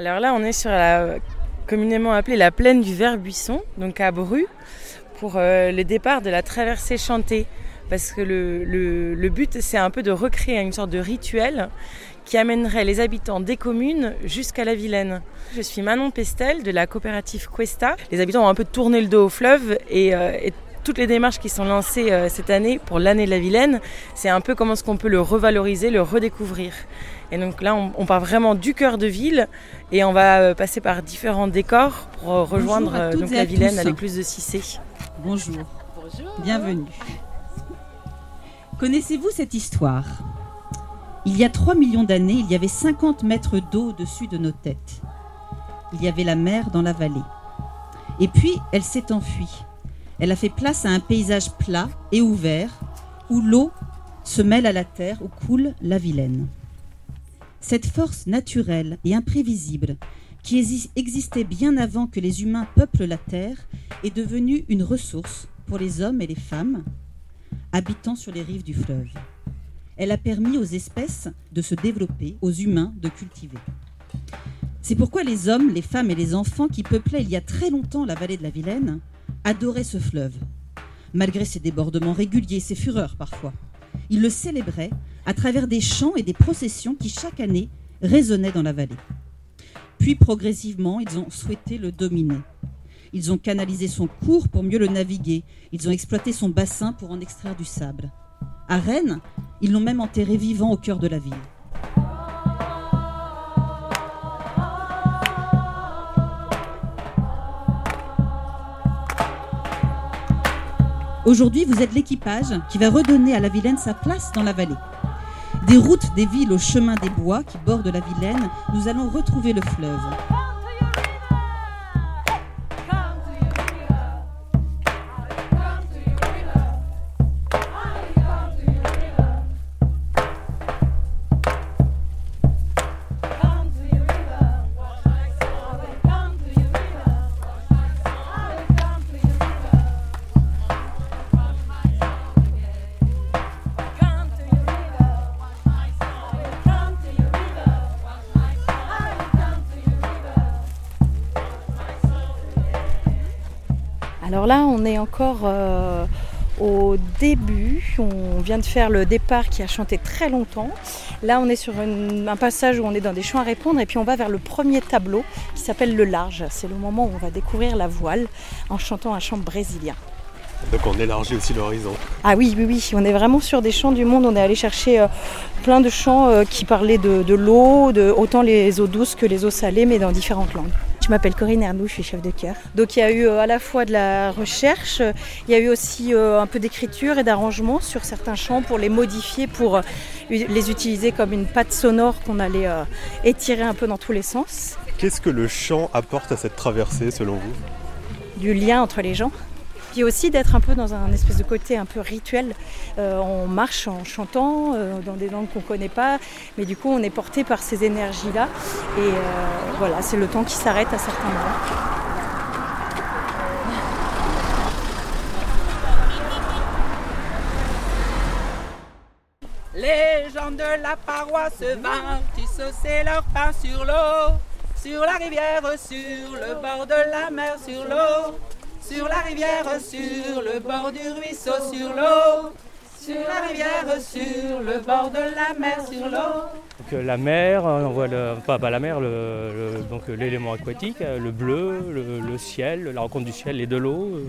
Alors là, on est sur la communément appelée la plaine du Vert-Buisson, donc à Bru, pour euh, le départ de la traversée chantée. Parce que le, but, c'est un peu de recréer une sorte de rituel qui amènerait les habitants des communes jusqu'à la Vilaine. Je suis Manon Pestel de la coopérative Cuesta. Les habitants ont un peu tourné le dos au fleuve et, euh, toutes les démarches qui sont lancées euh, cette année pour l'année de la Vilaine, c'est un peu comment est-ce qu'on peut le revaloriser, le redécouvrir. Et donc là, on, part vraiment du cœur de ville et on va euh, passer par différents décors pour rejoindre donc la Vilaine avec plus de Cissé. Bonjour. Bonjour. Bienvenue. Connaissez-vous cette histoire? Il y a 3 millions d'années, il y avait 50 mètres d'eau au-dessus de nos têtes. Il y avait la mer dans la vallée. Et puis, elle s'est enfuie. Elle a fait place à un paysage plat et ouvert, où l'eau se mêle à la terre, où coule la Vilaine. Cette force naturelle et imprévisible, qui existait bien avant que les humains peuplent la terre, est devenue une ressource pour les hommes et les femmes habitant sur les rives du fleuve. Elle a permis aux espèces de se développer, aux humains de cultiver. C'est pourquoi les hommes, les femmes et les enfants qui peuplaient il y a très longtemps la vallée de la Vilaine adoraient ce fleuve, malgré ses débordements réguliers, ses fureurs parfois. Ils le célébraient à travers des chants et des processions qui chaque année résonnaient dans la vallée. Puis progressivement, ils ont souhaité le dominer. Ils ont canalisé son cours pour mieux le naviguer. Ils ont exploité son bassin pour en extraire du sable. À Rennes, ils l'ont même enterré vivant au cœur de la ville. Aujourd'hui, vous êtes l'équipage qui va redonner à la Vilaine sa place dans la vallée. Des routes des villes au chemin des bois qui bordent la Vilaine, nous allons retrouver le fleuve. Alors là, on est encore euh, au début. On vient de faire le départ qui a chanté très longtemps. Là, on est sur un passage où on est dans des chants à répondre et puis on va vers le premier tableau qui s'appelle le large. C'est le moment où on va découvrir la voile en chantant un chant brésilien. Donc on élargit aussi l'horizon. Ah oui, oui, oui, on est vraiment sur des chants du monde. On est allé chercher euh, plein de chants euh, qui parlaient de, l'eau, de, autant les eaux douces que les eaux salées, mais dans différentes langues. Je m'appelle Corinne Ernou, je suis chef de chœur. Donc il y a eu euh, à la fois de la recherche, il y a eu aussi euh, un peu d'écriture et d'arrangement sur certains chants pour les modifier, pour euh, les utiliser comme une patte sonore qu'on allait étirer un peu dans tous les sens. Qu'est-ce que le chant apporte à cette traversée selon vous? Du lien entre les gens. Puis aussi d'être un peu dans un espèce de côté un peu rituel. Euh, on marche en chantant euh, dans des langues qu'on ne connaît pas, mais du coup on est porté par ces énergies-là. Et euh, voilà, c'est le temps qui s'arrête à certains moments. Les gens de la paroisse vinrent tisser leur pain sur l'eau, sur la rivière, sur le bord de la mer, sur l'eau. Sur la rivière, sur le bord du ruisseau, sur l'eau. Sur la rivière, sur le bord de la mer, sur l'eau. Euh, la mer, euh, on voit le, pas, la mer, le, donc euh, l'élément aquatique, le bleu, le, ciel, la rencontre du ciel et de l'eau.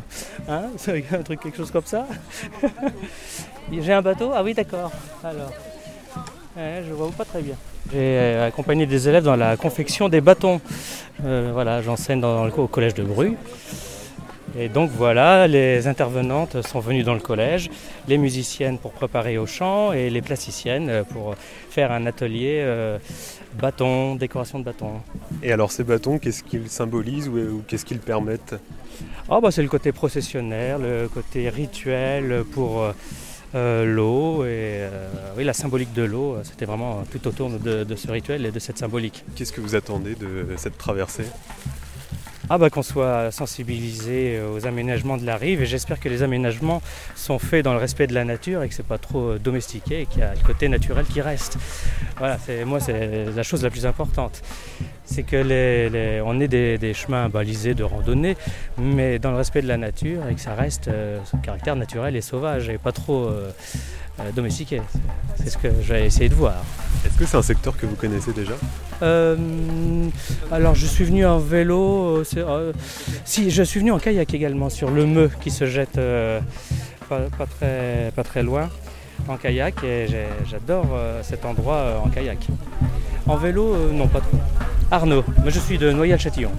Hein un truc, quelque chose comme ça. J'ai un bateau? Ah oui, d'accord. Alors, je vois pas très bien. J'ai accompagné des élèves dans la confection des bâtons. voilà, j'enseigne dans, au collège de Bru. Et donc voilà, les intervenantes sont venues dans le collège, les musiciennes pour préparer au chant et les plasticiennes pour faire un atelier euh, bâton, décoration de bâtons. Et alors ces bâtons, qu'est-ce qu'ils symbolisent ou, qu'est-ce qu'ils permettent? Oh bah C'est le côté processionnaire, le côté rituel pour euh, l'eau et euh, oui, la symbolique de l'eau, c'était vraiment tout autour de ce rituel et de cette symbolique. Qu'est-ce que vous attendez de cette traversée? Ah bah, qu'on soit sensibilisé euh, aux aménagements de la rive et j'espère que les aménagements sont faits dans le respect de la nature et que c'est pas trop euh, domestiqué et qu'il y a le côté naturel qui reste. Voilà, moi c'est la chose la plus importante. C'est que les, les- on est des, des chemins balisés de randonnée, mais dans le respect de la nature et que ça reste euh, son caractère naturel et sauvage et pas trop euh, euh, domestiqué. C'est ce que je vais essayer de voir. Est-ce que c'est un secteur que vous connaissez déjà? Euh, alors je suis venu en vélo, si je suis venu en kayak également sur le Meux qui se jette pas, pas très, pas très loin en kayak et j'ai- j'adore cet endroit en kayak. En vélo, non pas trop. Arnaud, moi je suis de Noyal-Châtillon.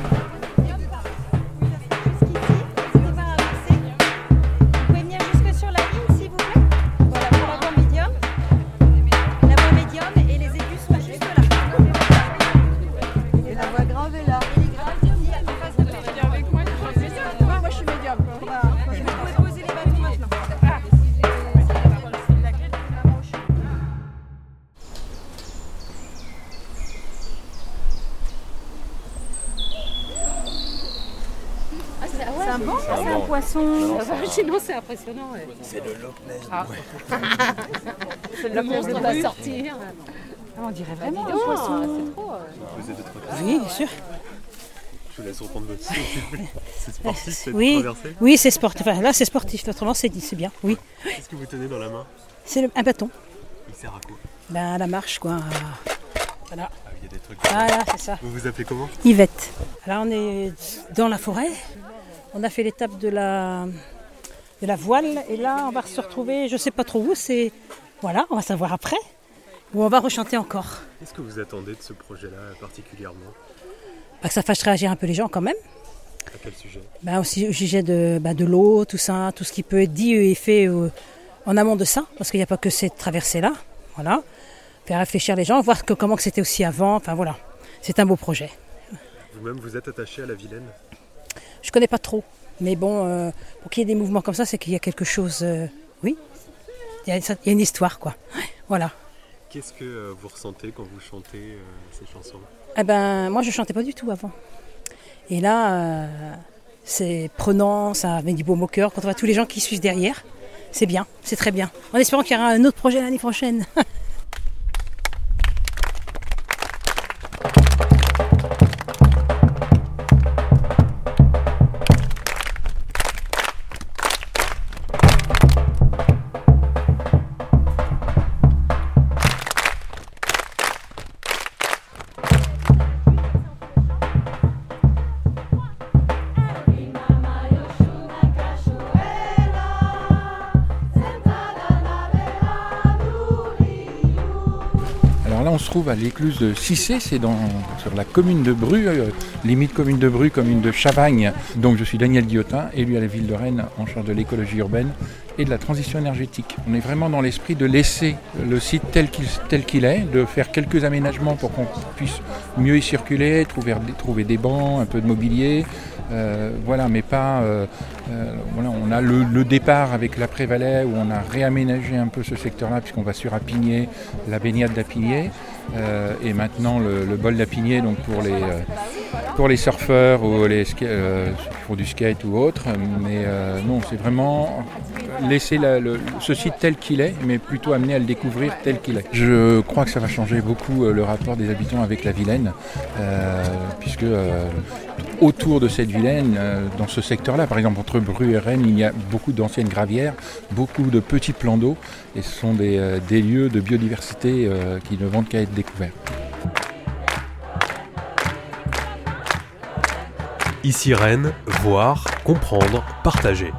Poisson Sinon, c'est impressionnant. C'est de Loch Le monstre va sortir. On dirait vraiment un poisson. C'est trop. Vous êtes Oui, bien sûr. Je vous laisse reprendre votre souffle. C'est sportif cette Oui. traversée Oui, c'est sportif. Enfin, là, c'est sportif. Autrement, c'est c'est bien. Oui. Qu'est-ce que vous tenez dans la main C'est le- un bâton. Il sert à quoi Ben, la marche, quoi. Voilà. Ah, il y a des trucs. Voilà, c'est ça. Vous vous appelez comment Yvette. Là, on est dans la forêt. On a fait l'étape de la, de la voile. Et là, on va se retrouver, je sais pas trop où. C'est. Voilà, on va savoir après. Ou on va rechanter encore. Qu'est-ce que vous attendez de ce projet-là particulièrement? Bah, que ça fasse réagir un peu les gens quand même. À quel sujet? Aussi au sujet de, ben, de l'eau, tout ça, tout ce qui peut être dit et fait euh, en amont de ça, parce qu'il n'y a pas que cette traversée-là. Voilà. Faire réfléchir les gens, voir que, comment que c'était aussi avant. Enfin voilà, c'est un beau projet. Vous-même, vous êtes attaché à la Vilaine? Je connais pas trop, mais bon, euh, pour qu'il y ait des mouvements comme ça, c'est qu'il y a quelque chose. euh, oui, il y, a, il y a une histoire, quoi. Voilà. Qu'est-ce que euh, vous ressentez quand vous chantez euh, ces chansons? Eh ben, moi, je chantais pas du tout avant. Et là, c'est prenant, ça met du baume au cœur. Quand on voit tous les gens qui suivent derrière, c'est bien, c'est très bien. En espérant qu'il y aura un autre projet l'année prochaine. on se trouve à l'écluse de Cissé, c'est sur la commune de Bru, euh, limite commune de Bru, commune de Chavagne. Donc je suis Daniel Guillotin, élu à la ville de Rennes en charge de l'écologie urbaine et de la transition énergétique. On est vraiment dans l'esprit de laisser le site tel qu'il est, de faire quelques aménagements pour qu'on puisse mieux y circuler, trouver des bancs, un peu de mobilier. Euh, voilà, mais pas. euh, euh, voilà, on a le, départ avec l'après-Valais où on a réaménagé un peu ce secteur-là puisqu'on va sur la baignade d'Apigné, et maintenant le, bol d'Apigné donc pour les pour surfeurs ou les euh, font du skate ou autre. Mais non, c'est vraiment laisser la- le- ce site tel qu'il est, mais plutôt amener à le découvrir tel qu'il est. Je crois que ça va changer beaucoup euh, le rapport des habitants avec la Vilaine, euh, puisque euh, autour de cette Vilaine, euh, dans ce secteur-là, par exemple entre Bru et Rennes, il y a beaucoup d'anciennes gravières, beaucoup de petits plans d'eau, et ce sont des, euh, des lieux de biodiversité euh, qui ne vont qu'à être découverts. Ici Rennes, voir, comprendre, partager.